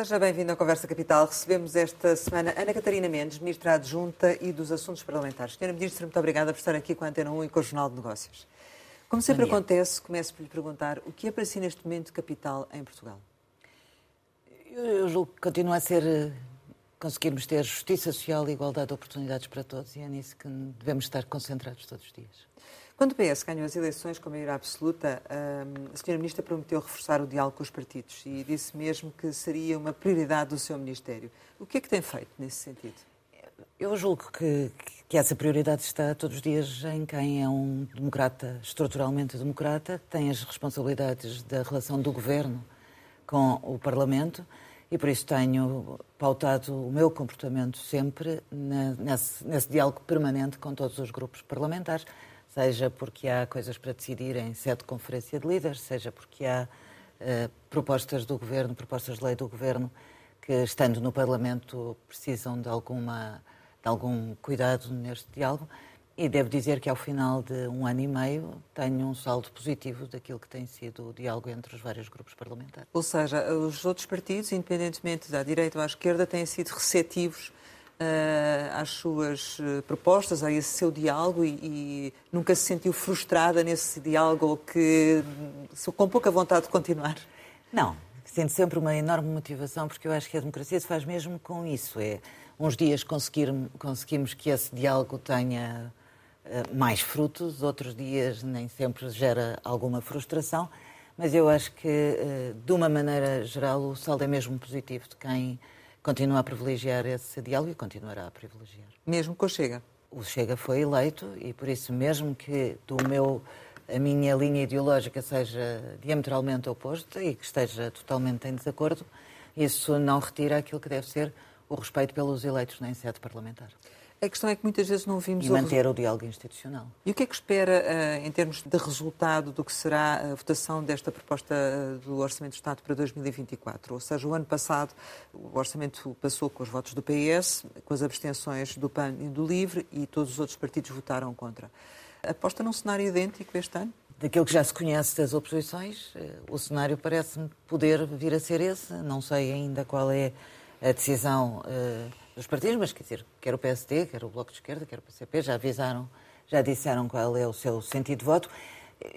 Seja bem-vindo à Conversa Capital. Recebemos esta semana Ana Catarina Mendes, Ministra Adjunta e dos Assuntos Parlamentares. Senhora Ministra, muito obrigada por estar aqui com a Antena 1 e com o Jornal de Negócios. Como sempre acontece, começo por lhe perguntar o que é para si neste momento capital em Portugal? Eu julgo que continua a ser conseguirmos ter justiça social e igualdade de oportunidades para todos e é nisso que devemos estar concentrados todos os dias. Quando o PS ganhou as eleições com maioria absoluta, a Sra. Ministra prometeu reforçar o diálogo com os partidos e disse mesmo que seria uma prioridade do seu Ministério. O que é que tem feito nesse sentido? Eu julgo que, que essa prioridade está todos os dias em quem é um democrata, estruturalmente democrata, tem as responsabilidades da relação do governo com o Parlamento e por isso tenho pautado o meu comportamento sempre nesse, nesse diálogo permanente com todos os grupos parlamentares seja porque há coisas para decidir em sede de conferência de líderes, seja porque há uh, propostas do governo, propostas de lei do governo que, estando no Parlamento, precisam de, alguma, de algum cuidado neste diálogo. E devo dizer que, ao final de um ano e meio, tenho um saldo positivo daquilo que tem sido o diálogo entre os vários grupos parlamentares. Ou seja, os outros partidos, independentemente da direita ou à esquerda, têm sido receptivos às suas eh, propostas, a esse seu diálogo e, e, nunca se sentiu frustrada nesse diálogo ou que com pouca vontade de continuar? Não, sinto sempre uma enorme motivação porque eu acho que a democracia se faz mesmo com isso. É uns dias conseguir, conseguimos que esse diálogo tenha uh, mais frutos, outros dias nem sempre gera alguma frustração, mas eu acho que, de uma maneira geral, o saldo é mesmo positivo de quem continua a privilegiar esse diálogo e continuará a privilegiar. Mesmo com o Chega? O Chega foi eleito e por isso mesmo que do meu a minha linha ideológica seja diametralmente oposta e que esteja totalmente em desacordo, isso não retira aquilo que deve ser o respeito pelos eleitos na sede parlamentar. A questão é que muitas vezes não vimos... E manter o, o diálogo institucional. E o que é que espera, uh, em termos de resultado, do que será a votação desta proposta uh, do Orçamento de Estado para 2024? Ou seja, o ano passado o Orçamento passou com os votos do PS, com as abstenções do PAN e do LIVRE, e todos os outros partidos votaram contra. Aposta num cenário idêntico este ano? Daquilo que já se conhece das oposições, eh, o cenário parece-me poder vir a ser esse. Não sei ainda qual é a decisão dos partidos, mas quer dizer, quer o PSD, quer o Bloco de Esquerda, quer o PCP, já avisaram, já disseram qual é o seu sentido de voto.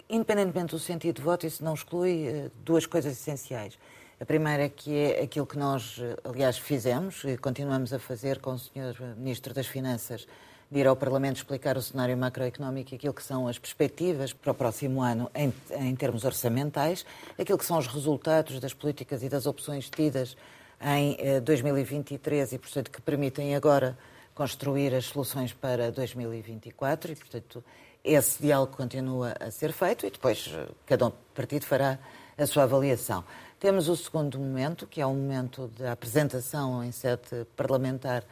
Independentemente do sentido de voto, isso não exclui eh, duas coisas essenciais. A primeira é que é aquilo que nós, eh, aliás, fizemos e continuamos a fazer com o Sr. Ministro das Finanças, de ir ao Parlamento explicar o cenário macroeconómico e aquilo que são as perspectivas para o próximo ano em, em termos orçamentais, aquilo que são os resultados das políticas e das opções tidas em 2023 eh, e, portanto, que permitem agora construir as soluções para 2024 e, portanto, esse diálogo continua a ser feito e depois eh, cada partido fará a sua avaliação. Temos o segundo momento, que é o momento da apresentação em sede parlamentar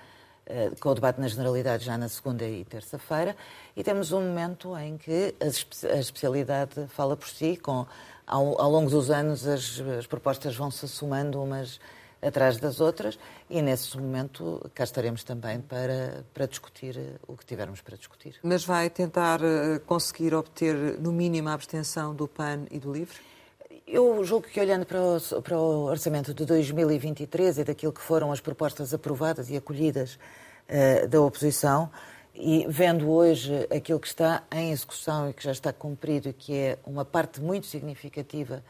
eh, com o debate na generalidade já na segunda e terça-feira, e temos um momento em que a especialidade fala por si, com, ao, longo dos anos as, as propostas vão se somando umas atrás das outras e nesse momento cá estaremos também para, para discutir eh, o que tivermos para discutir. Mas vai tentar eh, conseguir obter no mínimo a abstenção do PAN e do LIVRE? Eu julgo que olhando para o, para o orçamento de 2023 e daquilo que foram as propostas aprovadas e acolhidas uh, da oposição, e vendo hoje aquilo que está em execução e que já está cumprido e que é uma parte muito significativa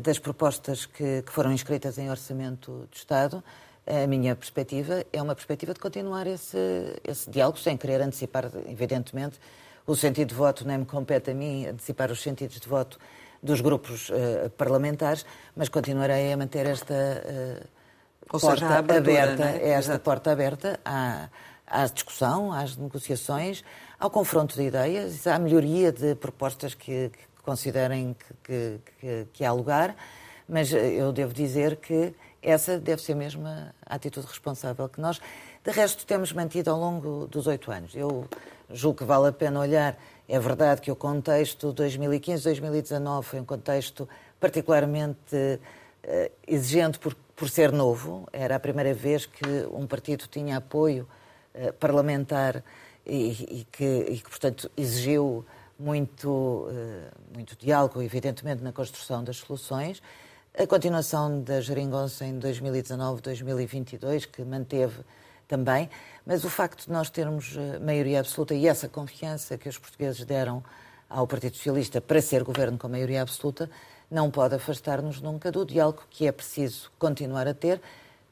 das propostas que, que, foram inscritas em Orçamento do Estado, a minha perspectiva é uma perspectiva de continuar esse, esse diálogo, sem querer antecipar, evidentemente, o sentido de voto, nem me compete a mim antecipar os sentidos de voto dos grupos uh, parlamentares, mas continuarei a manter esta uh, porta seja, abertura, aberta, é? esta Exato. porta aberta à, à discussão, às negociações, ao confronto de ideias, à melhoria de propostas que, considerem que, que, que há lugar, mas eu devo dizer que essa deve ser mesmo a atitude responsável que nós, de resto, temos mantido ao longo dos oito anos. Eu julgo que vale a pena olhar. É verdade que o contexto 2015-2019 foi um contexto particularmente uh, exigente por, por ser novo. Era a primeira vez que um partido tinha apoio uh, parlamentar e, e, que, e que, portanto, exigiu muito, eh, muito diálogo, evidentemente, na construção das soluções. a continuação da geringonça em 2019-2022, que manteve também, mas o facto de nós termos eh, maioria absoluta e essa confiança que os portugueses deram ao Partido Socialista para ser governo com maioria absoluta não pode afastar-nos nunca do diálogo que é preciso continuar a ter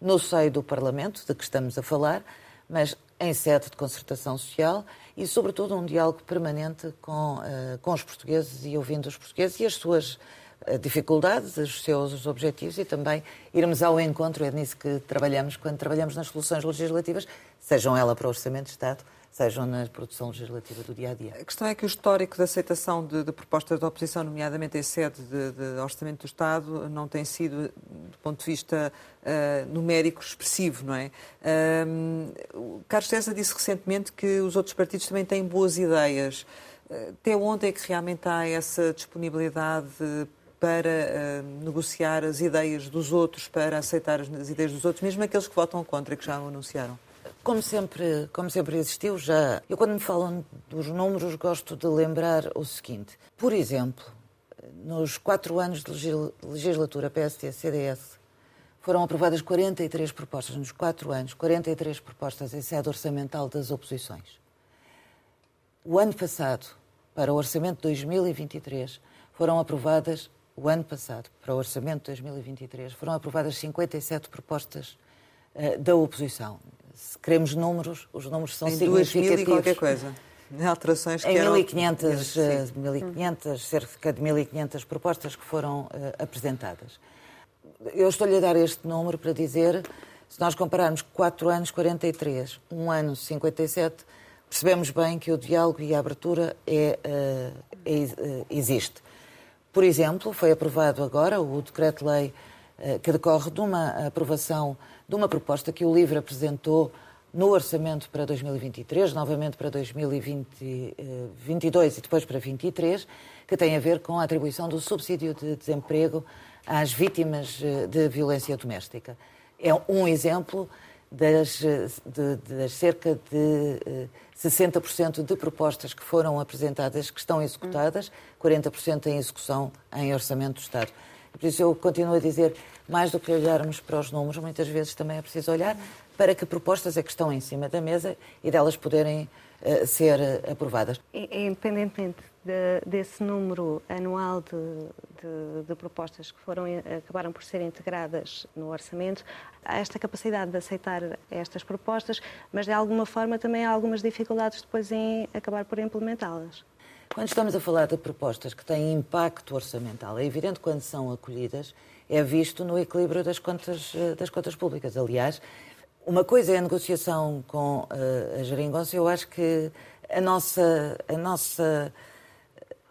no seio do Parlamento, de que estamos a falar, mas em sede de concertação social e, sobretudo, um diálogo permanente com, uh, com os portugueses e ouvindo os portugueses e as suas uh, dificuldades, os seus objetivos e também irmos ao encontro, é nisso que trabalhamos quando trabalhamos nas soluções legislativas, sejam elas para o Orçamento de Estado, sejam na produção legislativa do dia a dia. A questão é que o histórico de aceitação de, de propostas da oposição, nomeadamente em sede de, de, Orçamento do Estado, não tem sido, do ponto de vista uh, numérico, expressivo, não é? Uh, Carlos César disse recentemente que os outros partidos também têm boas ideias. Uh, até onde é que realmente há essa disponibilidade para negociar as ideias dos outros, para aceitar as, as ideias dos outros, mesmo aqueles que votam contra, que já anunciaram? Como sempre, como sempre existiu, já. Eu, quando me falam dos números, gosto de lembrar o seguinte. Por exemplo, nos quatro anos de legislatura PST-CDS, foram aprovadas 43 propostas, nos quatro anos, 43 propostas em sede orçamental das oposições. O ano passado, para o orçamento de 2023, foram aprovadas, o ano passado, para o orçamento de 2023, foram aprovadas 57 propostas uh, da oposição se queremos números, os números são em significativos. Em 2000 e qualquer coisa. Alterações que em eram... 1500, 1500, eh, cerca de 1500 propostas que foram uh, apresentadas. Eu estou-lhe a dar este número para dizer, se nós compararmos 4 anos 43, 1 ano 57, percebemos bem que o diálogo e a abertura é, uh, é, uh, existe. Por exemplo, foi aprovado agora o decreto-lei que decorre de uma aprovação de uma proposta que o LIVRE apresentou no orçamento para 2023, novamente para 2022 e depois para 2023, que tem a ver com a atribuição do subsídio de desemprego às vítimas eh, de violência doméstica. É um exemplo das, eh, de, das cerca de 60% eh, de propostas que foram apresentadas que estão executadas, 40% em execução em orçamento do Estado. Por isso eu continuo a dizer, mais do que olharmos para os números, muitas vezes também é preciso olhar para que propostas é que estão em cima da mesa e delas poderem uh, ser uh, aprovadas. Independentemente de, desse número anual de, de, de, propostas que foram, acabaram por ser integradas no orçamento, há esta capacidade de aceitar estas propostas, mas de alguma forma também há algumas dificuldades depois em acabar por implementá-las. Quando estamos a falar de propostas que têm impacto orçamental, é evidente quando são acolhidas, é visto no equilíbrio das contas, eh, das contas públicas. Aliás, uma coisa é a negociação com uh, a geringonça, eu acho que a nossa, a nossa,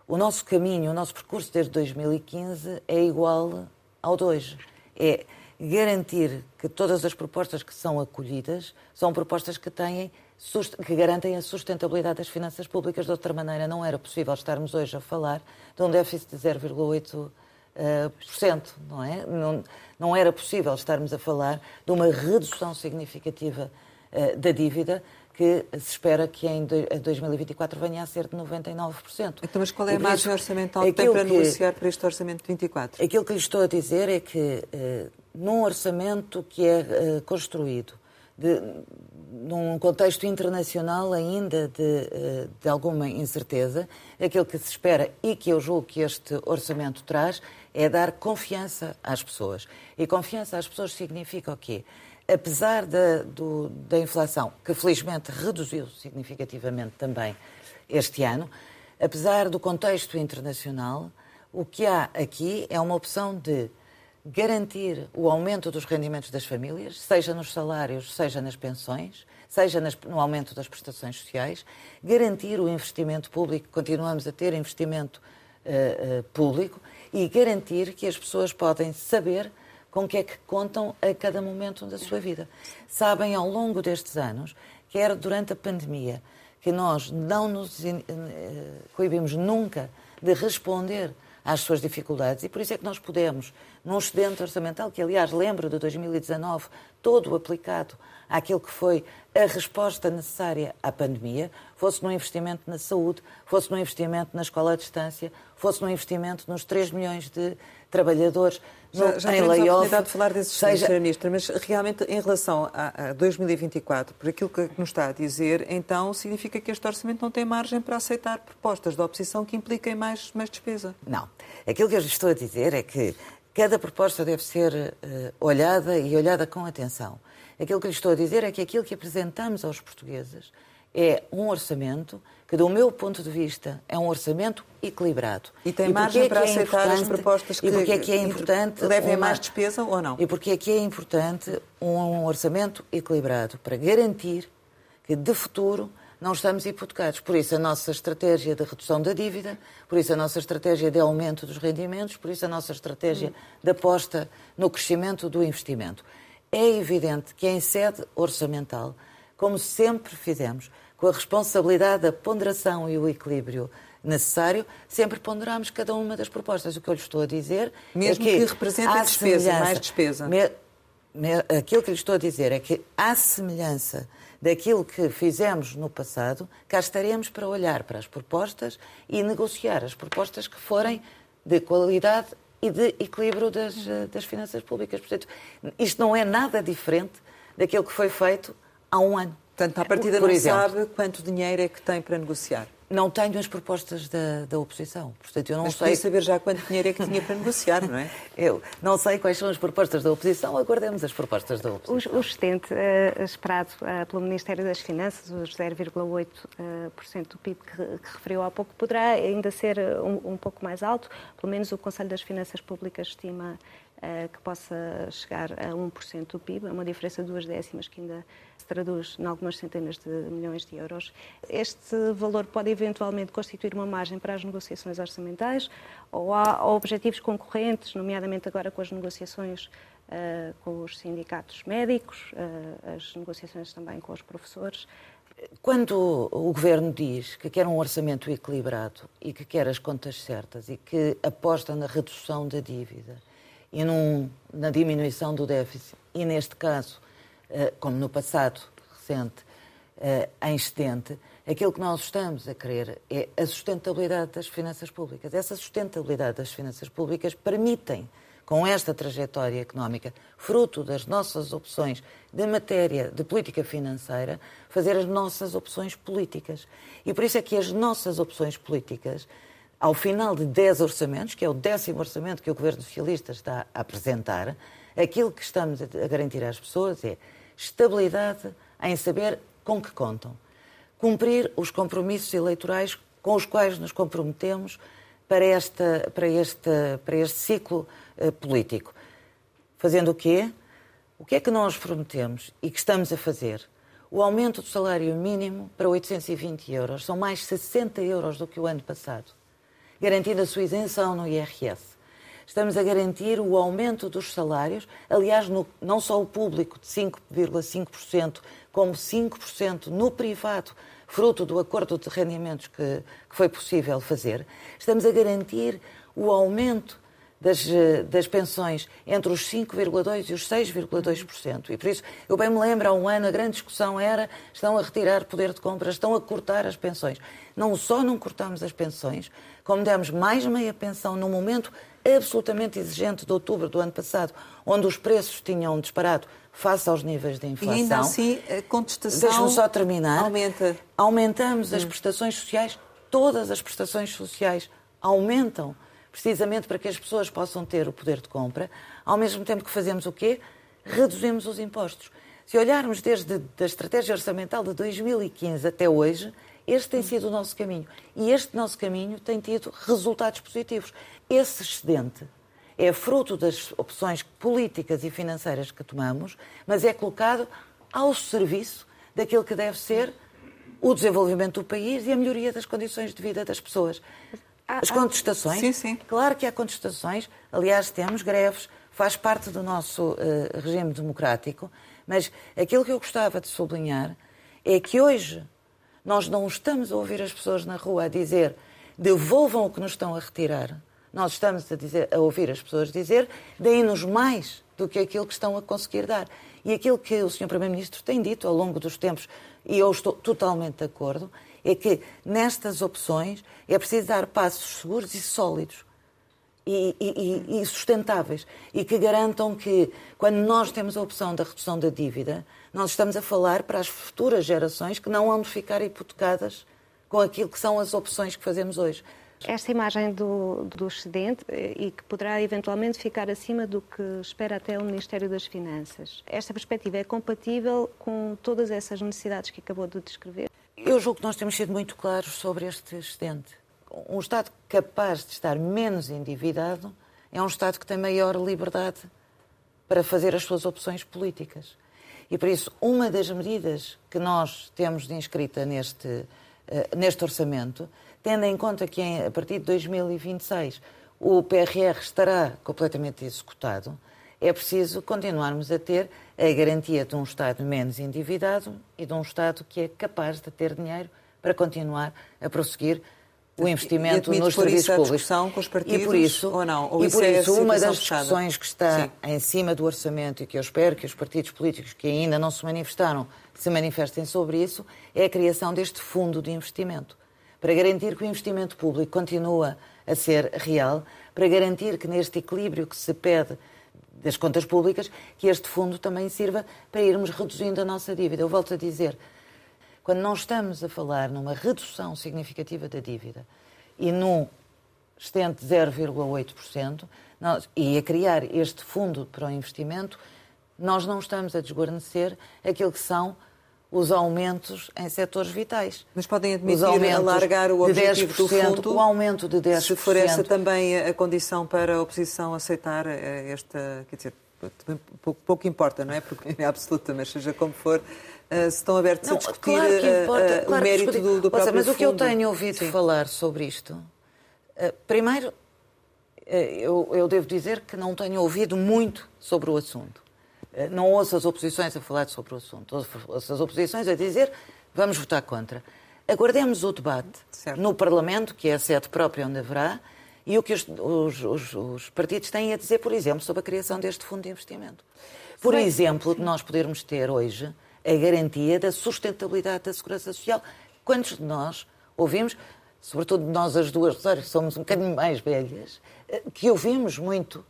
o nosso caminho, o nosso percurso desde 2015 é igual ao de hoje. É garantir que todas as propostas que são acolhidas são propostas que têm que garantem a sustentabilidade das finanças públicas. De outra maneira, não era possível estarmos hoje a falar de um déficit de 0,8%, uh, não é? Não, não era possível estarmos a falar de uma redução significativa uh, da dívida que se espera que em 2024 venha a ser de 99%. Então, mas qual é a margem orçamental que tem para que, negociar para este orçamento de 24? Aquilo que lhe estou a dizer é que, num orçamento que é construído de, num contexto internacional ainda de, eh, de, alguma incerteza, aquilo que se espera e que eu julgo que este orçamento traz é dar confiança às pessoas. E confiança às pessoas significa o quê? Apesar da, do, da inflação, que felizmente reduziu significativamente também este ano, apesar do contexto internacional, o que há aqui é uma opção de garantir o aumento dos rendimentos das famílias, seja nos salários, seja nas pensões, seja no aumento das prestações sociais, garantir o investimento público, continuamos a ter investimento uh, uh, público, e garantir que as pessoas podem saber com o que é que contam a cada momento da sua vida. Sabem ao longo destes anos, quer durante a pandemia, que nós não nos uh, coibimos nunca de responder às suas dificuldades. E por isso é que nós podemos, num excedente orçamental que, aliás, lembro de 2019, todo aplicado àquilo que foi a resposta necessária à pandemia, fosse no investimento na saúde, fosse no investimento na escola à distância, fosse no investimento nos 3 milhões de trabalhadores já, já em layoff. a oportunidade de falar desses seja... Sra. Ministra, mas realmente em relação a, a 2024, por aquilo que nos está a dizer, então significa que este orçamento não tem margem para aceitar propostas da oposição que impliquem mais, mais despesa? Não. Aquilo que eu estou a dizer é que cada proposta deve ser uh, olhada e olhada com atenção. Aquilo que lhe estou a dizer é que aquilo que apresentamos aos portugueses é um orçamento que, do meu ponto de vista, é um orçamento equilibrado. E tem e margem é para é aceitar as propostas que, e porque é que é importante levem uma, mais despesa ou não? E porque é que é importante um orçamento equilibrado para garantir que, de futuro, não estamos hipotecados. Por isso, a nossa estratégia de redução da dívida, por isso, a nossa estratégia de aumento dos rendimentos, por isso, a nossa estratégia hum. de aposta no crescimento do investimento. É evidente que, em sede orçamental, como sempre fizemos, com a responsabilidade da ponderação e o equilíbrio necessário, sempre ponderamos cada uma das propostas. O que eu lhe estou a dizer Mesmo é que, que represente despesa, mais despesa. Me, me, aquilo que lhe estou a dizer é que, à semelhança daquilo que fizemos no passado, cá estaremos para olhar para as propostas e negociar as propostas que forem de qualidade e de equilíbrio das, das finanças públicas. Portanto, isto não é nada diferente daquilo que foi feito há um ano. Portanto, à partida Por não exemplo, sabe quanto dinheiro é que tem para negociar? Não tenho as propostas da, da oposição. Portanto, eu não Mas sei. saber já quanto dinheiro é que tinha para negociar, não é? eu não sei quais são as propostas da oposição, aguardemos as propostas da oposição. O, o excedente uh, esperado uh, pelo Ministério das Finanças, os 0,8% uh, do PIB que, que, referiu há pouco, poderá ainda ser um, um pouco mais alto. Pelo menos o Conselho das Finanças Públicas estima que possa chegar a 1% do PIB, é uma diferença de duas décimas que ainda se traduz em algumas centenas de milhões de euros. Este valor pode eventualmente constituir uma margem para as negociações orçamentais ou há objetivos concorrentes, nomeadamente agora com as negociações uh, com os sindicatos médicos, uh, as negociações também com os professores. Quando o Governo diz que quer um orçamento equilibrado e que quer as contas certas e que aposta na redução da dívida, e num, na diminuição do déficit. E neste caso, eh, como no passado recente, eh, em excedente, aquilo que nós estamos a querer é a sustentabilidade das finanças públicas. Essa sustentabilidade das finanças públicas permitem, com esta trajetória económica, fruto das nossas opções de matéria de política financeira, fazer as nossas opções políticas. E por isso é que as nossas opções políticas ao final de 10 orçamentos, que é o décimo orçamento que o Governo Socialista está a apresentar, aquilo que estamos a garantir às pessoas é estabilidade em saber com que contam. Cumprir os compromissos eleitorais com os quais nos comprometemos para, esta, para, este, para este ciclo uh, político. Fazendo o quê? O que é que nós prometemos e que estamos a fazer? O aumento do salário mínimo para 820 euros. São mais 60 euros do que o ano passado garantindo a sua isenção no IRS. Estamos a garantir o aumento dos salários, aliás, no, não só o público de 5,5%, como 5% no privado, fruto do acordo de rendimentos que, que foi possível fazer. Estamos a garantir o aumento das, eh, das pensões entre os 5,2% e os 6,2%. E por isso, eu bem me lembro, há um ano a grande discussão era estão a retirar poder de compra, estão a cortar as pensões. Não só não cortamos as pensões, como demos mais meia pensão num momento absolutamente exigente de outubro do ano passado, onde os preços tinham disparado face aos níveis de inflação. E ainda assim, a contestação Deixe-me só terminar. aumenta. Aumentamos hum. as prestações sociais, todas as prestações sociais aumentam precisamente para que as pessoas possam ter o poder de compra, ao mesmo tempo que fazemos o quê? Reduzimos os impostos. Se olharmos desde a estratégia orçamental de 2015 até hoje, este tem sido o nosso caminho. E este nosso caminho tem tido resultados positivos. Esse excedente é fruto das opções políticas e financeiras que tomamos, mas é colocado ao serviço daquilo que deve ser o desenvolvimento do país e a melhoria das condições de vida das pessoas. As contestações? Sim, sim. Claro que há contestações. Aliás, temos greves, faz parte do nosso uh, regime democrático. Mas aquilo que eu gostava de sublinhar é que hoje nós não estamos a ouvir as pessoas na rua a dizer devolvam o que nos estão a retirar. nós estamos a, dizer, a ouvir as pessoas dizer, deem-nos mais do que aquilo que estão a conseguir dar. E aquilo que o Sr. Primeiro-Ministro tem dito ao longo dos tempos, e eu estou totalmente de acordo, é que nestas opções é preciso dar passos seguros e sólidos. E, e, e, sustentáveis e que garantam que, quando nós temos a opção da redução da dívida, nós estamos a falar para as futuras gerações que não vão ficar hipotecadas com aquilo que são as opções que fazemos hoje. Esta imagem do, do excedente eh, e que poderá eventualmente ficar acima do que espera até o Ministério das Finanças. Esta perspectiva é compatível com todas essas necessidades que acabou de descrever? Eu julgo que nós temos sido muito claros sobre este excedente. Um Estado capaz de estar menos endividado é um Estado que tem maior liberdade para fazer as suas opções políticas. E por isso, uma das medidas que nós temos de inscrita neste, uh, neste orçamento tendo em conta que a partir de 2026 o PRR estará completamente executado, é preciso continuarmos a ter a garantia de um Estado menos endividado e de um Estado que é capaz de ter dinheiro para continuar a prosseguir o investimento nos serviços públicos. Com os partidos, e por isso, ou não? Ou e por é isso, uma das discussões que está Sim. em cima do orçamento e que eu espero que os partidos políticos que ainda não se manifestaram se manifestem sobre isso é a criação deste fundo de investimento para garantir que o investimento público continua a ser real, para garantir que neste equilíbrio que se pede das contas públicas, que este fundo também sirva para irmos reduzindo a nossa dívida. Eu volto a dizer, quando nós estamos a falar numa redução significativa da dívida e num estente 0,8%, e a criar este fundo para o investimento, nós não estamos a desguarnecer aquilo que são os aumentos em setores vitais. Mas podem admitir alargar o objetivo do fundo? O aumento de 10%. Se for essa também a condição para a oposição aceitar eh, esta, quer dizer, pouco, pouco importa, não é? Porque é absoluta, mas seja como for, eh, se estão abertos não, a discutir claro importa, uh, claro o mérito do, do próprio seja, Mas fundo. o que eu tenho ouvido Sim. falar sobre isto, primeiro, eu, eu devo dizer que não tenho ouvido muito sobre o assunto. Eh, não ouço as oposições a falar sobre o assunto, ouço as oposições a dizer vamos votar contra. Aguardemos o debate certo. no Parlamento, que é a sede própria onde haverá, e o que os, os, os, os, partidos têm a dizer, por exemplo, sobre a criação deste fundo de investimento. Por Sim. exemplo, de nós podermos ter hoje a garantia da sustentabilidade da segurança social. Quantos de nós ouvimos, sobretudo nós as duas, que somos um bocadinho mais velhas, eh, que ouvimos muito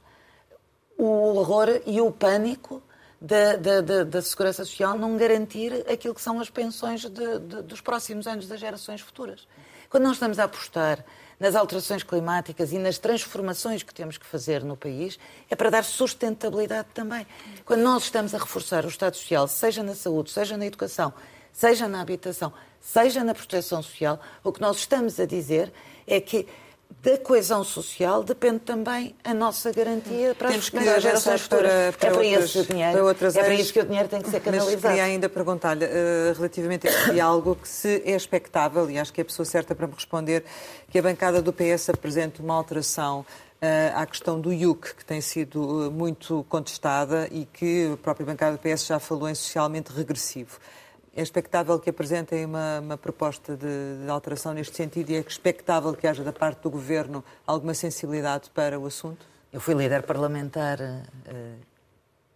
o horror e o pânico da, da, da, da, Segurança Social não garantir aquilo que são as pensões de, de, dos próximos anos das gerações futuras. Quando nós estamos a apostar nas alterações climáticas e nas transformações que temos que fazer no país, é para dar sustentabilidade também. Quando nós estamos a reforçar o Estado Social, seja na saúde, seja na educação, seja na habitação, seja na proteção social, o que nós estamos a dizer é que da coesão social depende também a nossa garantia para Temos as gerações futuras. Para, para é para outras, esse dinheiro. Para outras é para isso que o dinheiro tem que ser canalizado. Mas queria ainda perguntar-lhe, uh, relativamente a este diálogo, que se é expectável, e acho que é a pessoa certa para me responder, que a bancada do PS apresente uma alteração uh, à questão do IUC, que tem sido uh, muito contestada e que a própria bancada do PS já falou em socialmente regressivo. É expectável que apresentem uma, uma proposta de, de, alteração neste sentido e é expectável que haja da parte do Governo alguma sensibilidade para o assunto? Eu fui líder parlamentar uh,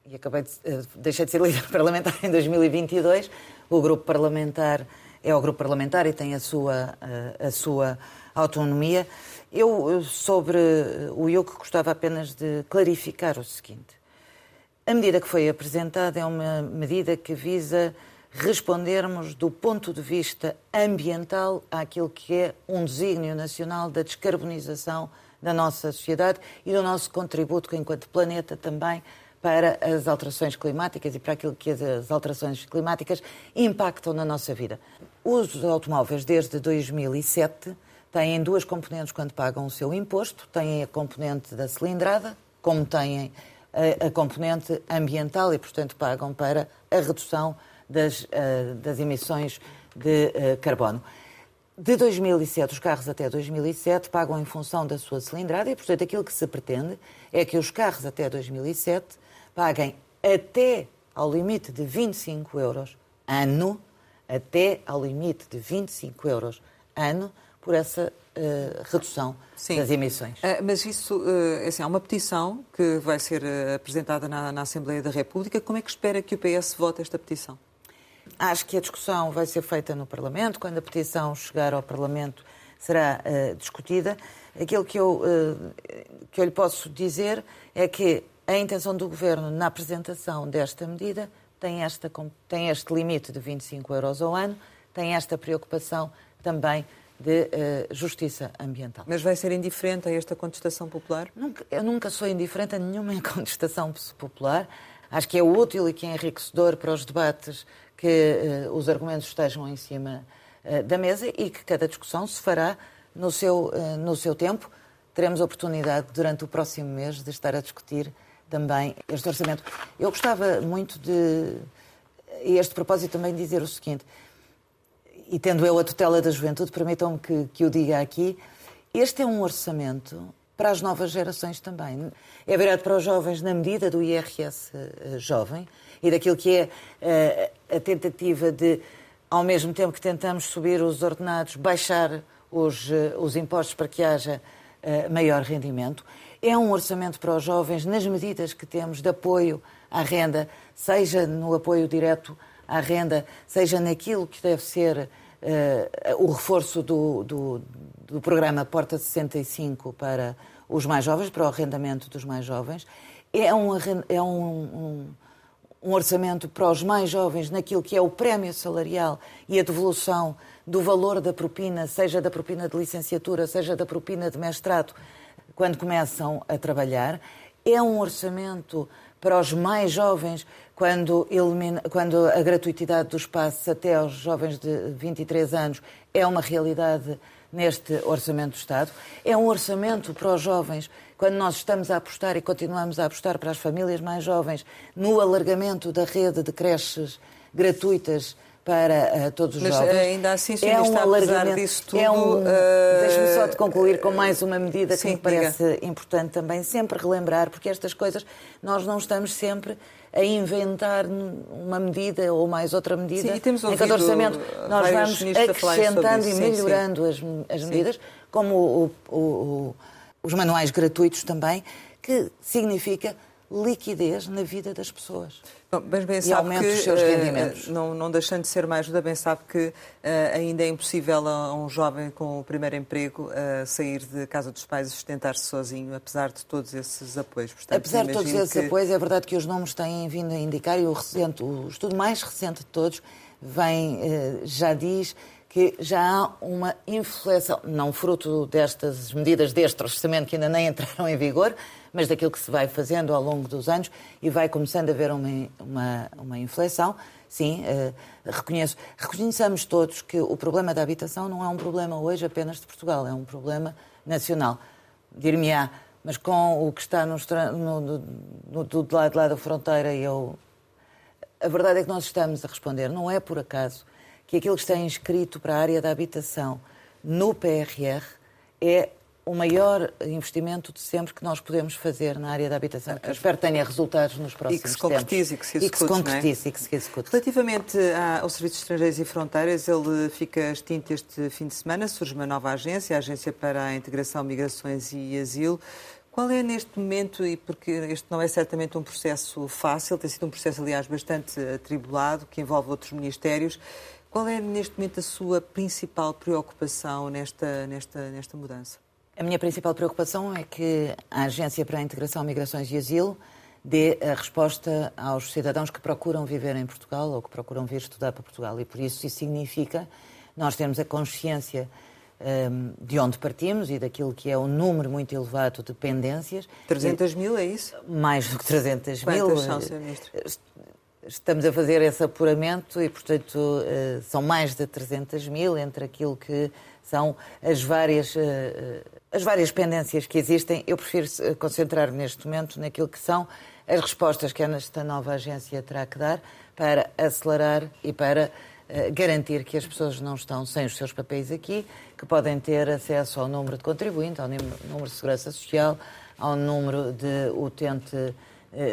e acabei de, uh, deixei de ser líder parlamentar em 2022. O grupo parlamentar é o grupo parlamentar e tem a sua, uh, a sua autonomia. Eu, sobre o IUC, gostava apenas de clarificar o seguinte. A medida que foi apresentada é uma medida que visa respondermos do ponto de vista ambiental àquilo que é um desígnio nacional da descarbonização da nossa sociedade e do nosso contributo enquanto planeta também para as alterações climáticas e para aquilo que as alterações climáticas impactam na nossa vida. Os automóveis desde 2007 têm duas componentes quando pagam o seu imposto, têm a componente da cilindrada, como têm a, a componente ambiental e, portanto, pagam para a redução das, uh, das emissões de uh, carbono. De 2007, os carros até 2007 pagam em função da sua cilindrada e, portanto, aquilo que se pretende é que os carros até 2007 paguem até ao limite de 25 euros ano, até ao limite de 25 euros ano, por essa uh, redução Sim. das emissões. Uh, mas isso, uh, assim, há uma petição que vai ser apresentada na, na, Assembleia da República. Como é que espera que o PS vote esta petição? Acho que a discussão vai ser feita no Parlamento. Quando a petição chegar ao Parlamento, será discutida. Aquilo que eu, que eu lhe posso dizer é que a intenção do Governo na apresentação desta medida tem, esta, tem este limite de 25 euros ao ano, tem esta preocupação também de uh, justiça ambiental. Mas vai ser indiferente a esta contestação popular? Nunca, eu nunca sou indiferente a nenhuma contestação popular. Acho que é útil e que é enriquecedor para os debates que uh, os argumentos estejam em cima uh, da mesa e que cada discussão se fará no seu, no seu tempo. Teremos oportunidade durante o próximo mês de estar a discutir também este orçamento. Eu gostava muito de, a este propósito, também dizer o seguinte: e tendo eu a tutela da juventude, permitam-me que, que o diga aqui, este é um orçamento para as novas gerações também. É virado para os jovens na medida do IRS uh, jovem e daquilo que é uh, a tentativa de, ao mesmo tempo que tentamos subir os ordenados, baixar os, uh, os impostos para que haja maior rendimento. É um orçamento para os jovens nas medidas que temos de apoio à renda, seja no apoio direto à renda, seja naquilo que deve ser uh, o reforço do, do, do, programa Porta 65 para os mais jovens, para o arrendamento dos mais jovens. É um, é um, um, um orçamento para os mais jovens naquilo que é o prémio salarial e a devolução do valor da propina, seja da propina de licenciatura, seja da propina de mestrado, quando começam a trabalhar. É um orçamento para os mais jovens, quando, elimina, quando a gratuitidade dos passos até aos jovens de 23 anos é uma realidade neste Orçamento do Estado. É um orçamento para os jovens, quando nós estamos a apostar e continuamos a apostar para as famílias mais jovens no alargamento da rede de creches gratuitas para uh, todos os Mas, jovens. ainda assim, é um alargamento, disso tudo... É um, uh, Deixe-me só de concluir com mais uma medida sim, que me parece diga. importante também, sempre relembrar, porque estas coisas nós não estamos sempre a inventar uma medida ou mais outra medida. Sim, e temos em cada orçamento nós vamos acrescentando e melhorando sim, sim. As, as medidas, como o, o, o, os manuais gratuitos também, que significa liquidez na vida das pessoas. Mas bem sabe que, os seus eh, rendimentos. não, não deixando de ser mais ajuda, bem sabe que uh, ainda é impossível a, um jovem com o primeiro emprego uh, sair de casa dos pais e sustentar-se sozinho, apesar de todos esses apoios. Portanto, apesar de todos esses que... apoios, é verdade que os números têm vindo a indicar, e o, recente, o estudo mais recente de todos vem, uh, já diz que já há uma influência, não fruto destas medidas deste orçamento que ainda nem entraram em vigor, mas daquilo que se vai fazendo ao longo dos anos e vai começando a haver uma, uma, uma inflexão. Sim, uh, reconheço. Reconheçamos todos que o problema da habitação não é um problema hoje apenas de Portugal, é um problema nacional. Dir-me-á, mas com o que está no, no, no, do lado da fronteira, eu... a verdade é que nós estamos a responder. Não é por acaso que aquilo que está inscrito para a área da habitação no PRR é o maior investimento de sempre que nós podemos fazer na área da habitação, que eu espero tenha resultados nos próximos tempos. E que se concretize e que se execute, e que se, concretize, é? e que se execute. Relativamente ao Serviço de Estrangeiros e Fronteiras, ele fica extinto este fim de semana, surge uma nova agência, a Agência para a Integração, Migrações e Asilo. Qual é neste momento, e porque este não é certamente um processo fácil, tem sido um processo, aliás, bastante atribulado, que envolve outros ministérios, qual é neste momento a sua principal preocupação nesta, nesta, nesta mudança? A minha principal preocupação é que a Agência para a Integração, Migrações e Asilo dê a resposta aos cidadãos que procuram viver em Portugal ou que procuram vir estudar para Portugal. E por isso isso significa nós termos a consciência um, de onde partimos e daquilo que é um número muito elevado de pendências. 300 e, mil, é isso? Mais do que 300 Quantas mil. São, Sr. Ministro? Estamos a fazer esse apuramento e, portanto, eh, são mais de 300 mil entre aquilo que são as várias, eh, as várias pendências que existem. Eu prefiro concentrar-me neste momento naquilo que são as respostas que esta nova agência terá que dar para acelerar e para eh, garantir que as pessoas não estão sem os seus papéis aqui, que podem ter acesso ao número de contribuinte, ao número de segurança social, ao número de utente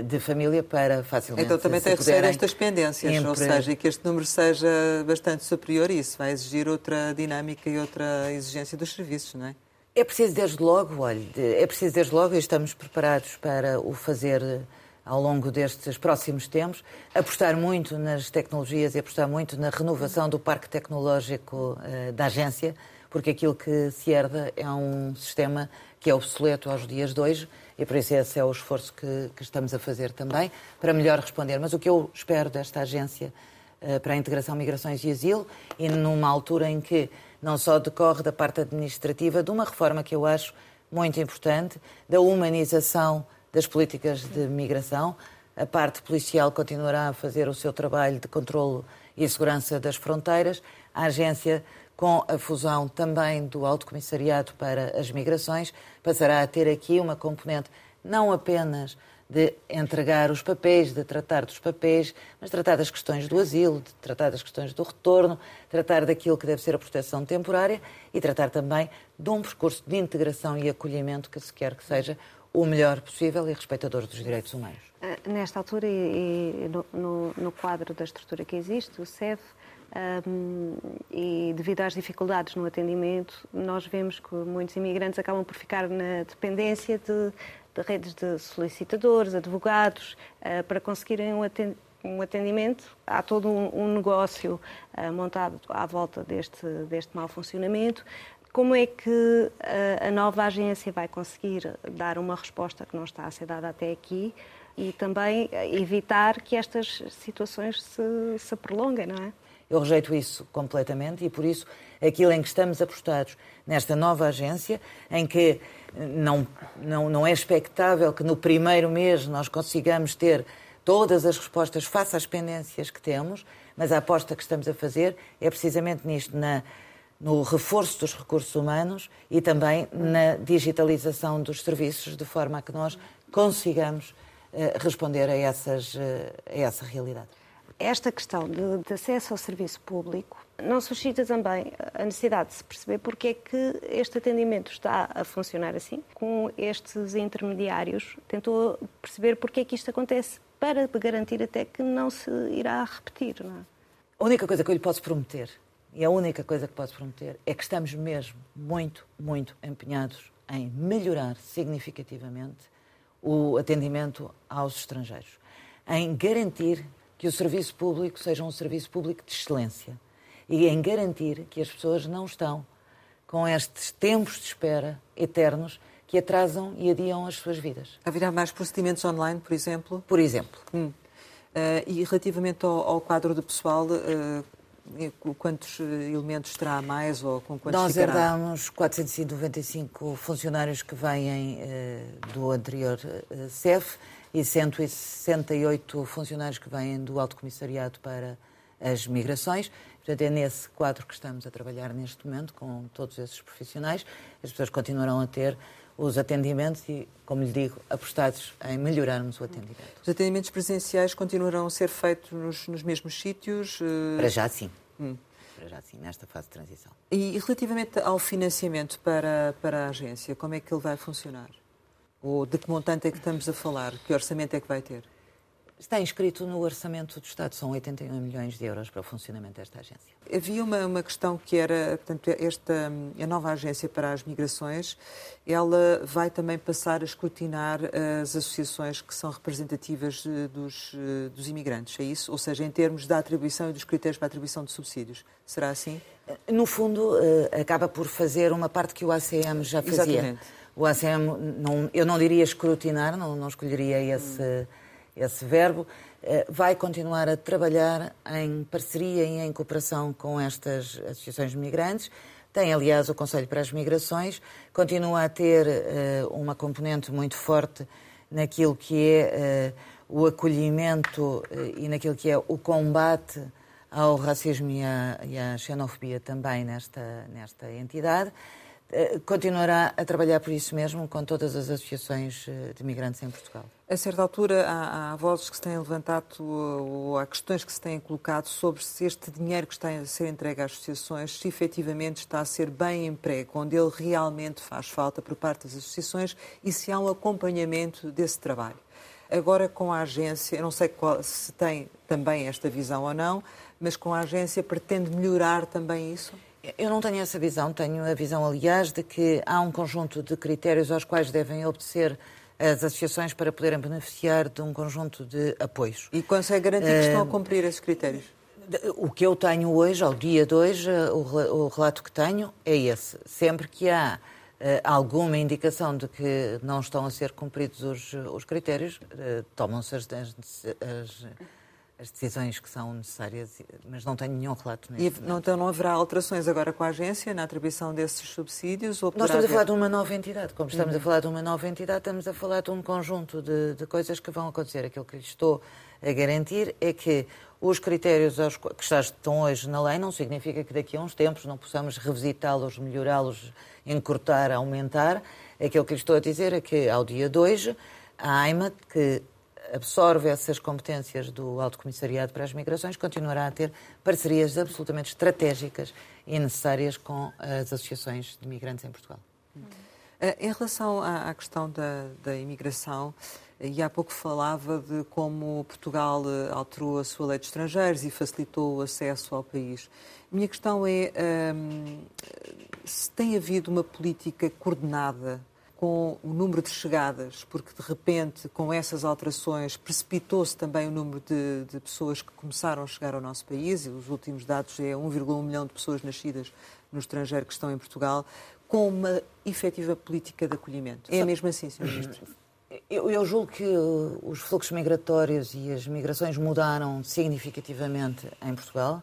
de família para facilmente Então também tem receio destas pendências, empre... ou seja, que este número seja bastante superior e isso vai exigir outra dinâmica e outra exigência dos serviços, não é? É preciso desde logo, olha, é preciso desde logo e estamos preparados para o fazer ao longo destes próximos tempos, apostar muito nas tecnologias e apostar muito na renovação do parque tecnológico uh, da agência, porque aquilo que se herda é um sistema que é obsoleto aos dias de hoje e por isso esse é o esforço que, que estamos a fazer também para melhor responder. Mas o que eu espero desta agência uh, para a integração, migrações e asilo e numa altura em que não só decorre da parte administrativa de uma reforma que eu acho muito importante, da humanização das políticas de migração. A parte policial continuará a fazer o seu trabalho de controlo e segurança das fronteiras. A agência, com a fusão também do Alto Comissariado para as Migrações, passará a ter aqui uma componente não apenas de entregar os papéis, de tratar dos papéis, mas tratar das questões do asilo, de tratar das questões do retorno, tratar daquilo que deve ser a proteção temporária e tratar também de um percurso de integração e acolhimento que se quer que seja o melhor possível e respeitador dos direitos humanos. Ah, nesta altura e, no, no, quadro da estrutura que existe, o CEF, um, e devido às dificuldades no atendimento, nós vemos que muitos imigrantes acabam por ficar na dependência de, de redes de solicitadores, advogados, uh, para conseguirem um atendimento um atendimento, há todo um, um negócio uh, montado à volta deste, deste mau funcionamento. Como é que a nova agência vai conseguir dar uma resposta que não está a ser dada até aqui e também evitar que estas situações se, se prolonguem, não é? Eu rejeito isso completamente e, por isso, aquilo em que estamos apostados nesta nova agência, em que não, não, não é expectável que no primeiro mês nós consigamos ter todas as respostas face às pendências que temos, mas a aposta que estamos a fazer é precisamente nisto, na no reforço dos recursos humanos e também na digitalização dos serviços, de forma a que nós consigamos eh, responder a, essas, eh, a essa realidade. Esta questão de, de, acesso ao serviço público não suscita também a necessidade de se perceber porque é que este atendimento está a funcionar assim, com estes intermediários, tentou perceber porque é que isto acontece, para garantir até que não se irá repetir. Não é? A única coisa que eu lhe posso prometer e a única coisa que posso prometer é que estamos mesmo muito, muito empenhados em melhorar significativamente o atendimento aos estrangeiros, em garantir que o serviço público seja um serviço público de excelência e em garantir que as pessoas não estão com estes tempos de espera eternos que atrasam e adiam as suas vidas. Haverá mais procedimentos online, por exemplo? Por exemplo. Hum. Uh, e relativamente ao, ao, quadro de pessoal, uh, Quantos eh, elementos terá mais ou com quantos Nós ficará? herdamos 495 funcionários que vêm eh, do anterior CEF e 168 funcionários que vêm do Alto Comissariado para as Migrações. Portanto, é nesse quadro que estamos a trabalhar neste momento, com todos esses profissionais. As pessoas continuarão a ter os atendimentos e, como lhe digo, apostados em melhorarmos o atendimento. Os atendimentos presenciais continuarão a ser feitos nos, nos mesmos sítios? Eh? Para já sim. Hum. Para já sim, nesta fase de transição. E relativamente ao financiamento para, para a agência, como é que ele vai funcionar? Ou de que montante é que estamos a falar? Que orçamento é que vai ter? Está inscrito no orçamento do Estado, são 81 milhões de euros para o funcionamento desta agência. Havia uma, uma questão que era, portanto, esta, a nova agência para as migrações, ela vai também passar a escrutinar as associações que são representativas eh, dos, eh, dos imigrantes, é isso? Ou seja, em termos da atribuição e dos critérios para a atribuição de subsídios. Será assim? No fundo, eh, acaba por fazer uma parte que o ACM já fazia. Exatamente. O ACM, não, eu não diria escrutinar, não, não escolheria esse... Hum esse verbo, eh, vai continuar a trabalhar em parceria e em cooperação com estas associações de migrantes. Tem, aliás, o Conselho para as Migrações, continua a ter uh, uma componente muito forte naquilo que é uh, o acolhimento e naquilo que é o combate ao racismo e à, e à xenofobia também nesta, nesta entidade. Eh, continuará a trabalhar por isso mesmo com todas as associações eh, de migrantes em Portugal. A certa altura, há, há, vozes que se têm levantado ou há questões que se têm colocado sobre se este dinheiro que está a ser entregue às associações, se efetivamente está a ser bem emprego, onde ele realmente faz falta por parte das associações e se há um acompanhamento desse trabalho. Agora, com a agência, não sei qual, se tem também esta visão ou não, mas com a agência pretende melhorar também isso? Eu não tenho essa visão. Tenho a visão, aliás, de que há um conjunto de critérios aos quais devem obedecer as associações para poderem beneficiar de um conjunto de apoios. E consegue garantir que estão a cumprir esses critérios? O que eu tenho hoje, ao dia de hoje, o relato que tenho é esse. Sempre que há uh, alguma indicação de que não estão a ser cumpridos os, os critérios, uh, tomam-se as, as, as, as, decisões que são necessárias, mas não tenho nenhum relato nisso. E não, então não haverá alterações agora com a agência na atribuição desses subsídios? Ou Nós estamos haver... a falar de uma nova entidade. Como estamos uhum. a falar de uma nova entidade, estamos a falar de um conjunto de, de coisas que vão acontecer. Aquilo que lhe estou a garantir é que os critérios que estão hoje na lei não significa que daqui a uns tempos não possamos revisitá-los, melhorá-los, encurtar, aumentar. Aquilo que lhe estou a dizer é que, ao dia de hoje, a AIMA, que absorve essas competências do Alto Comissariado para as Migrações, continuará a ter parcerias absolutamente estratégicas e necessárias com as associações de migrantes em Portugal. Eh, em relação à questão da, da imigração, e há pouco falava de como Portugal eh, alterou a sua lei de estrangeiros e facilitou o acesso ao país. Minha questão é hum, se tem havido uma política coordenada com o número de chegadas, porque de repente, com essas alterações, precipitou-se também o número de, de, pessoas que começaram a chegar ao nosso país, e os últimos dados é 1,1 milhão de pessoas nascidas no estrangeiro que estão em Portugal, com uma efetiva política de acolhimento. É mesmo assim, Sr. Ministro? Eu, eu, julgo que os fluxos migratórios e as migrações mudaram significativamente em Portugal.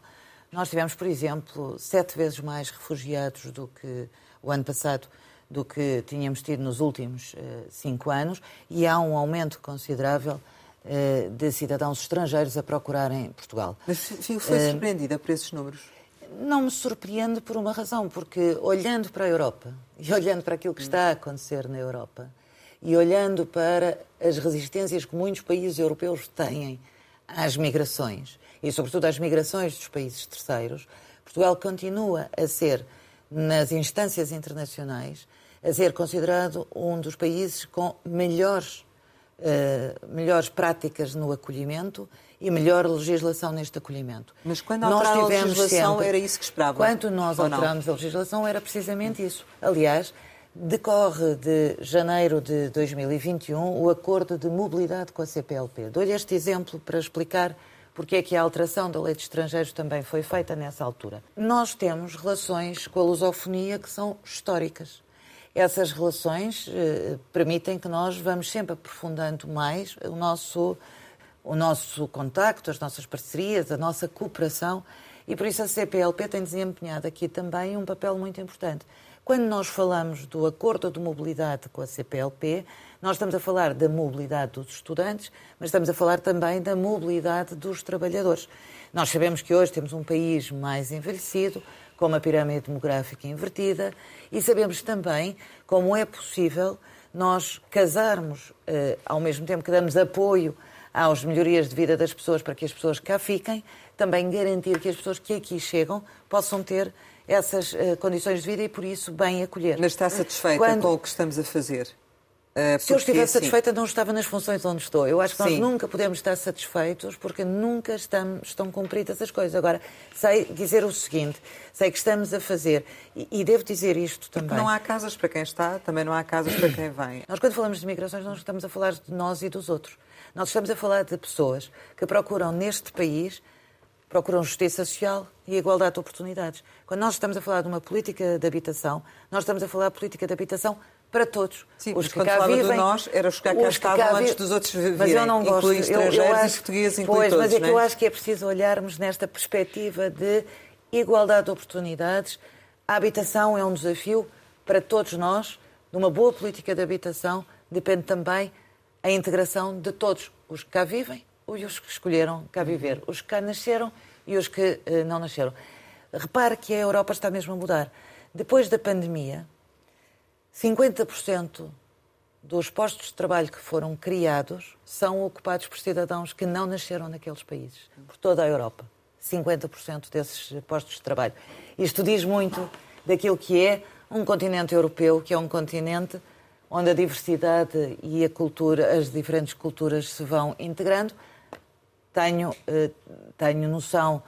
Nós tivemos, por exemplo, sete vezes mais refugiados do que o ano passado do que tínhamos tido nos últimos uh, cinco anos e há um aumento considerável uh, de cidadãos estrangeiros a procurarem Portugal. Mas foi uh, surpreendida por esses números? Não me surpreende por uma razão, porque olhando para a Europa e olhando para aquilo que está a acontecer na Europa, e olhando para as resistências que muitos países europeus têm às migrações, e sobretudo às migrações dos países terceiros, Portugal continua a ser, nas instâncias internacionais, a ser considerado um dos países com melhores, uh, melhores práticas no acolhimento e melhor legislação neste acolhimento. Mas quando alteraram a legislação sempre, era isso que esperava? Quando nós alteramos a legislação era precisamente isso. Aliás, Decorre de janeiro de 2021 o acordo de mobilidade com a CPLP. Dou-lhe este exemplo para explicar porque é que a alteração da lei de estrangeiros também foi feita nessa altura. Nós temos relações com a lusofonia que são históricas. Essas relações eh, permitem que nós vamos sempre aprofundando mais o nosso, o nosso contacto, as nossas parcerias, a nossa cooperação e por isso a CPLP tem desempenhado aqui também um papel muito importante. Quando nós falamos do acordo de mobilidade com a CPLP, nós estamos a falar da mobilidade dos estudantes, mas estamos a falar também da mobilidade dos trabalhadores. Nós sabemos que hoje temos um país mais envelhecido, com uma pirâmide demográfica invertida, e sabemos também como é possível nós casarmos, eh, ao mesmo tempo que damos apoio às melhorias de vida das pessoas para que as pessoas cá fiquem, também garantir que as pessoas que aqui chegam possam ter essas uh, condições de vida e, por isso, bem acolher. Mas está satisfeita Quando... com o que estamos a fazer? Uh, Se eu estivesse assim... satisfeita, não estava nas funções onde estou. Eu acho que Sim. nós nunca podemos estar satisfeitos porque nunca estamos, estão cumpridas as coisas. Agora, sei dizer o seguinte: sei que estamos a fazer, e, e devo dizer isto também. Porque não há casas para quem está, também não há casas para quem vem. Nós, quando falamos de migrações, nós estamos a falar de nós e dos outros. Nós estamos a falar de pessoas que procuram neste país procuram justiça social e igualdade de oportunidades. Quando nós estamos a falar de uma política de habitação, nós estamos a falar de política de habitação para todos. Sim, os que cá vivem, de nós, era os que cá, cá estavam cá antes dos outros virem, mas eu não gosto, estrangeiros eu, eu acho, e portugueses, inclui pois, todos, mas é que é? eu acho que é preciso olharmos nesta perspectiva de igualdade de oportunidades. A habitação é um desafio para todos nós. De uma boa política de habitação depende também a integração de todos os que cá vivem e os que escolheram cá viver, os que cá nasceram e os que uh, não nasceram. Repare que a Europa está mesmo a mudar. Depois da pandemia, 50% dos postos de trabalho que foram criados são ocupados por cidadãos que não nasceram naqueles países, por toda a Europa. 50% desses postos de trabalho. Isto diz muito daquilo que é um continente europeu, que é um continente onde a diversidade e a cultura, as diferentes culturas se vão integrando. Tenho, eh, tenho noção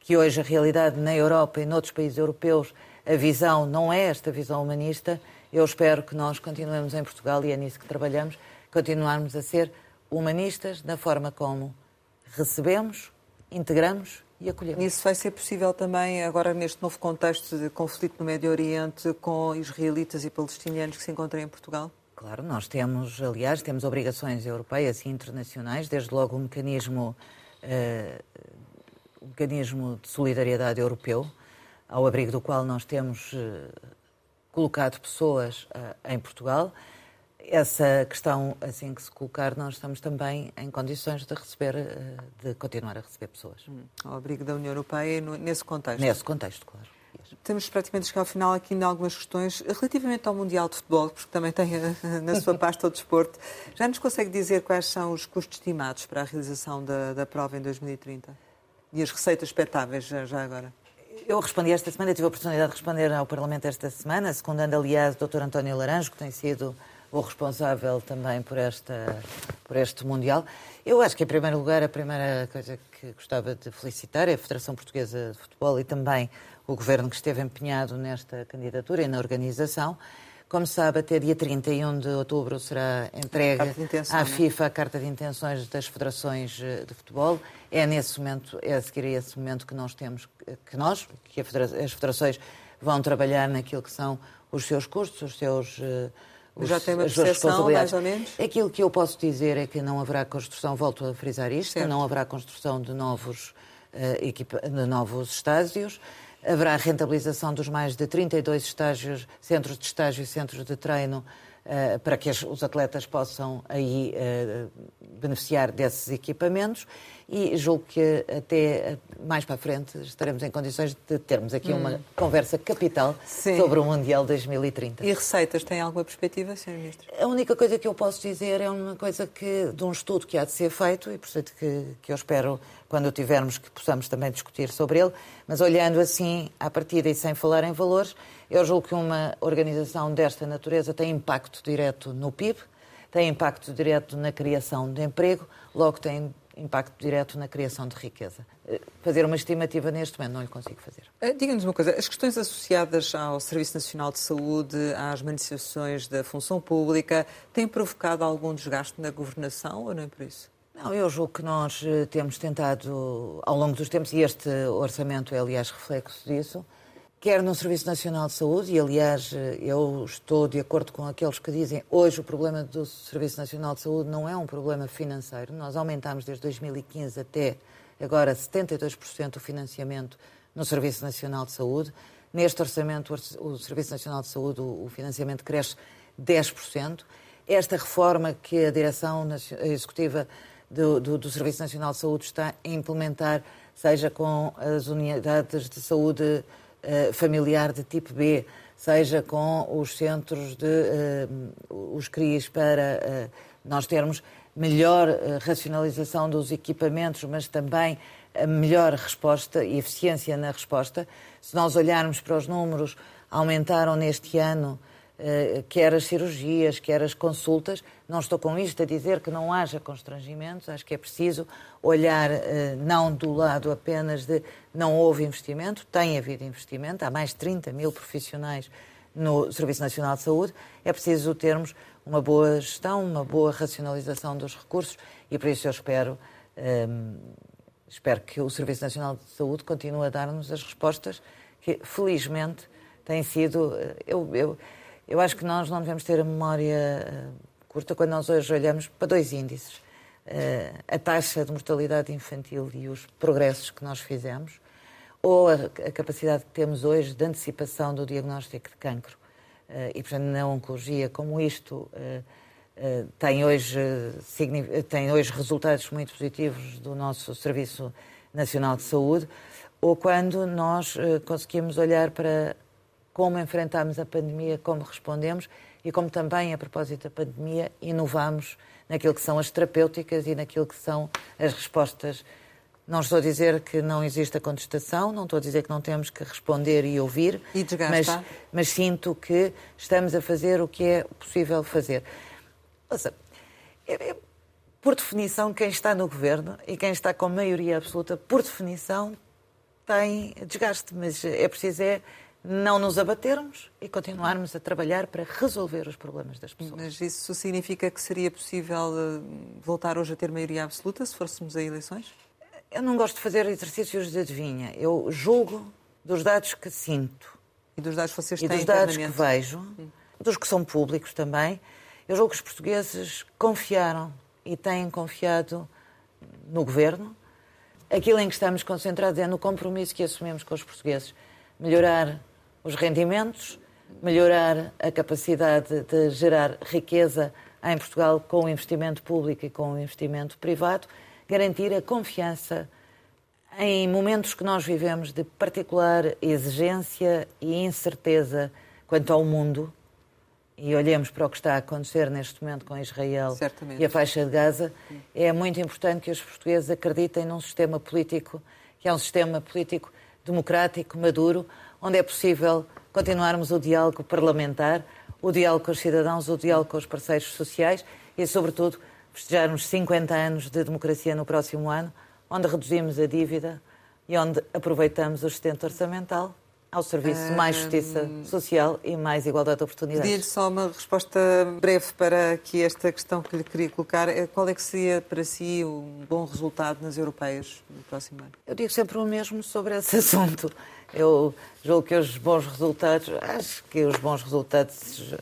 que hoje a realidade na Europa e noutros países europeus, a visão não é esta visão humanista. Eu espero que nós continuemos em Portugal, e é nisso que trabalhamos, continuarmos a ser humanistas na forma como recebemos, integramos e acolhemos. Isso vai ser possível também agora neste novo contexto de conflito no Médio Oriente com israelitas e palestinianos que se encontram em Portugal? Claro, nós temos, aliás, temos obrigações europeias e internacionais, desde logo o mecanismo, uh, o mecanismo de solidariedade europeu, ao abrigo do qual nós temos uh, colocado pessoas uh, em Portugal essa questão, assim que se colocar, nós estamos também em condições de receber, eh, de continuar a receber pessoas. Hum, ao abrigo da União Europeia, nesse contexto? Nesse contexto, claro. Temos praticamente chegado ao final aqui ainda algumas questões relativamente ao Mundial de Futebol, porque também tem eh, na sua pasta o desporto. Já nos consegue dizer quais são os custos estimados para a realização da, da prova em 2030? E as receitas expectáveis já, já agora? Eu respondi esta semana, tive a oportunidade de responder ao Parlamento esta semana, secundando, aliás, o Dr. António Laranjo, que tem sido o responsável também por, esta, por este Mundial. Eu acho que, em primeiro lugar, a primeira coisa que gostava de felicitar é a Federação Portuguesa de Futebol e também o Governo que esteve empenhado nesta candidatura e na organização. Como sabe, até dia 31 de outubro será entregue à é? FIFA a Carta de Intenções das Federações eh, de Futebol. É nesse momento, é a seguir a esse momento que nós temos, que nós, que as federações vão trabalhar naquilo que são os seus custos, os seus uh, os, já tem uma percepção, mais ou menos? Aquilo que eu posso dizer é que não haverá construção, volto a frisar isto, certo. não haverá construção de novos, uh, equipa, de novos estádios, haverá rentabilização dos mais de 32 estágios, centros de estágio e centros de treino uh, para que os atletas possam aí uh, beneficiar desses equipamentos e julgo que até mais para a frente estaremos em condições de termos aqui hum. uma conversa capital Sim. sobre o Mundial 2030. E receitas, tem alguma perspectiva, Sr. Ministro? A única coisa que eu posso dizer é uma coisa que, de um estudo que há de ser feito e, portanto, que, que eu espero, quando o tivermos, que possamos também discutir sobre ele, mas olhando assim à partida e sem falar em valores, eu julgo que uma organização desta natureza tem impacto direto no PIB, tem impacto direto na criação de emprego, logo tem impacto direto na criação de riqueza. Eh, fazer uma estimativa neste momento não lhe consigo fazer. Eh, diga-nos uma coisa, as questões associadas ao Serviço Nacional de Saúde, às manifestações da função pública, têm provocado algum desgaste na governação ou não é por isso? Não, eu julgo que nós eh, temos tentado, ao longo dos tempos, e este orçamento é, aliás, reflexo disso, quer no Serviço Nacional de Saúde, e aliás eu estou de acordo com aqueles que dizem hoje o problema do Serviço Nacional de Saúde não é um problema financeiro. Nós aumentámos desde 2015 até agora 72% o financiamento no Serviço Nacional de Saúde. Neste orçamento, o Serviço Nacional de Saúde, o financiamento cresce 10%. Esta reforma que a Direção Executiva do, do, do Serviço Nacional de Saúde está a implementar, seja com as unidades de saúde eh, familiar de tipo B, seja com os centros de uh, os CRIs para uh, nós termos melhor racionalização dos equipamentos, mas também a melhor resposta e eficiência na resposta. Se nós olharmos para os números, aumentaram neste ano quer as cirurgias, quer as consultas. Não estou com isto a dizer que não haja constrangimentos, acho que é preciso olhar eh, não do lado apenas de não houve investimento, tem havido investimento, há mais de 30 mil profissionais no Serviço Nacional de Saúde, é preciso termos uma boa gestão, uma boa racionalização dos recursos e por isso eu espero, ehm, espero que o Serviço Nacional de Saúde continue a dar-nos as respostas que, felizmente, têm sido. Eh, eu, eu, eu acho que nós não devemos ter a memória eh, curta quando nós hoje olhamos para dois índices. Eh, a taxa de mortalidade infantil e os progressos que nós fizemos, ou a, capacidade que temos hoje de antecipação do diagnóstico de cancro. Eh, e, portanto, na oncologia, como isto tem hoje, tem hoje resultados muito positivos do nosso Serviço Nacional de Saúde, ou quando nós conseguimos olhar para como enfrentámos a pandemia, como respondemos e como também, a propósito da pandemia, inovamos naquilo que são as terapêuticas e naquilo que são as respostas Não estou a dizer que não existe a contestação, não estou a dizer que não temos que responder e ouvir, e mas, mas, sinto que estamos a fazer o que é possível fazer. Seja, é, por definição, quem está no governo e quem está com maioria absoluta, por definição, tem desgaste, mas é preciso é não nos abatermos e continuarmos a trabalhar para resolver os problemas das pessoas. Mas isso significa que seria possível eh, voltar hoje a ter maioria absoluta se fôssemos a eleições? Eu não gosto de fazer exercícios de adivinha. Eu julgo dos dados que sinto. E dos dados que vocês têm E dos dados que vejo, dos que são públicos também. Eu julgo que os portugueses confiaram e têm confiado no governo. Aquilo em que estamos concentrados é no compromisso que assumimos com os portugueses. Melhorar os rendimentos, melhorar a capacidade de gerar riqueza em Portugal com o investimento público e com o investimento privado garantir a confiança em momentos que nós vivemos de particular exigência e incerteza quanto ao mundo, e olhemos para o que está a acontecer neste momento com Israel Certamente. e a faixa de Gaza, é muito importante que os portugueses acreditem num sistema político que é um sistema político democrático, maduro, onde é possível continuarmos o diálogo parlamentar, o diálogo com os cidadãos, o diálogo com os parceiros sociais e, sobretudo, festejarmos 50 anos de democracia no próximo ano, onde reduzimos a dívida e onde aproveitamos o sustento orçamental ao serviço de mais justiça social e mais igualdade de oportunidades. Pedir-lhe só uma resposta breve para aqui esta questão que lhe queria colocar. É, qual é que seria para si um bom resultado nas europeias no próximo ano? Eu digo sempre o mesmo sobre esse assunto. Eu julgo que os bons resultados, acho que os bons resultados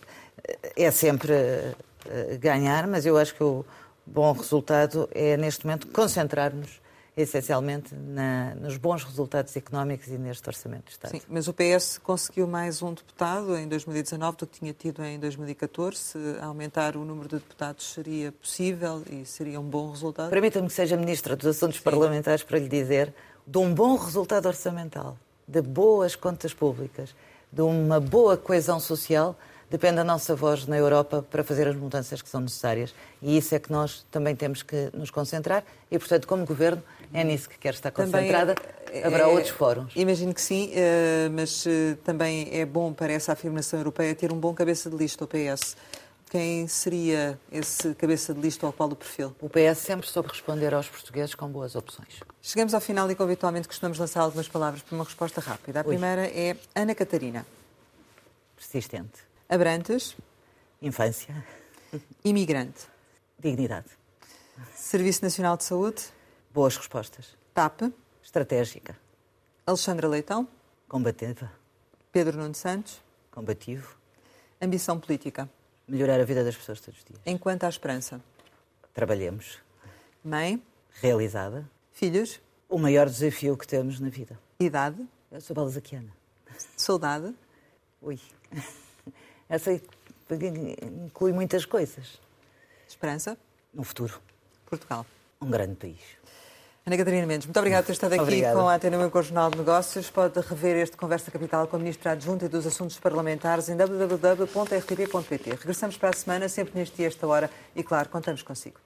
é sempre eh, ganhar, mas eu acho que o bom resultado é, neste momento, concentrarmos essencialmente na, nos bons resultados económicos e neste Orçamento de Estado. Sim, mas o PS conseguiu mais um deputado em 2019 do que tinha tido em 2014. Se aumentar o número de deputados seria possível e seria um bom resultado? Permita-me que seja Ministra dos Assuntos Sim. Parlamentares para lhe dizer de um bom resultado orçamental, de boas contas públicas, de uma boa coesão social, depende da nossa voz na Europa para fazer as mudanças que são necessárias. E isso é que nós também temos que nos concentrar e, portanto, como Governo, é nisso que quero estar concentrada. É, Haverá é, outros fóruns. Imagino que sim, eh, mas eh, também é bom para essa afirmação europeia ter um bom cabeça de lista, o PS. Quem seria esse cabeça de lista ao qual o perfil? O PS sempre soube responder aos portugueses com boas opções. Chegamos ao final e, como habitualmente, costumamos lançar algumas palavras para uma resposta rápida. A primeira é Ana Catarina. Persistente. Abrantes. Infância. Imigrante. Dignidade. Serviço Nacional de Saúde. Boas respostas. TAP. Estratégica. Alexandra Leitão. Combativa. Pedro Nuno Santos. Combativo. Ambição política. Melhorar a vida das pessoas todos os dias. Enquanto à esperança. Trabalhemos. Mãe. Realizada. Filhos. O maior desafio que temos na vida. Idade. Eu sou balzaquiana. Saudade. Ui. Essa inclui muitas coisas. Esperança? No futuro. Portugal. Um grande país. Ana Catarina Mendes, muito obrigada por ter estado aqui Obrigada. com a Antena 1 com o Jornal de Negócios. Pode rever este Conversa Capital com a Ministra Adjunta e dos Assuntos Parlamentares em www.rtp.pt. Regressamos para a semana, sempre neste dia, esta hora, e claro, contamos consigo.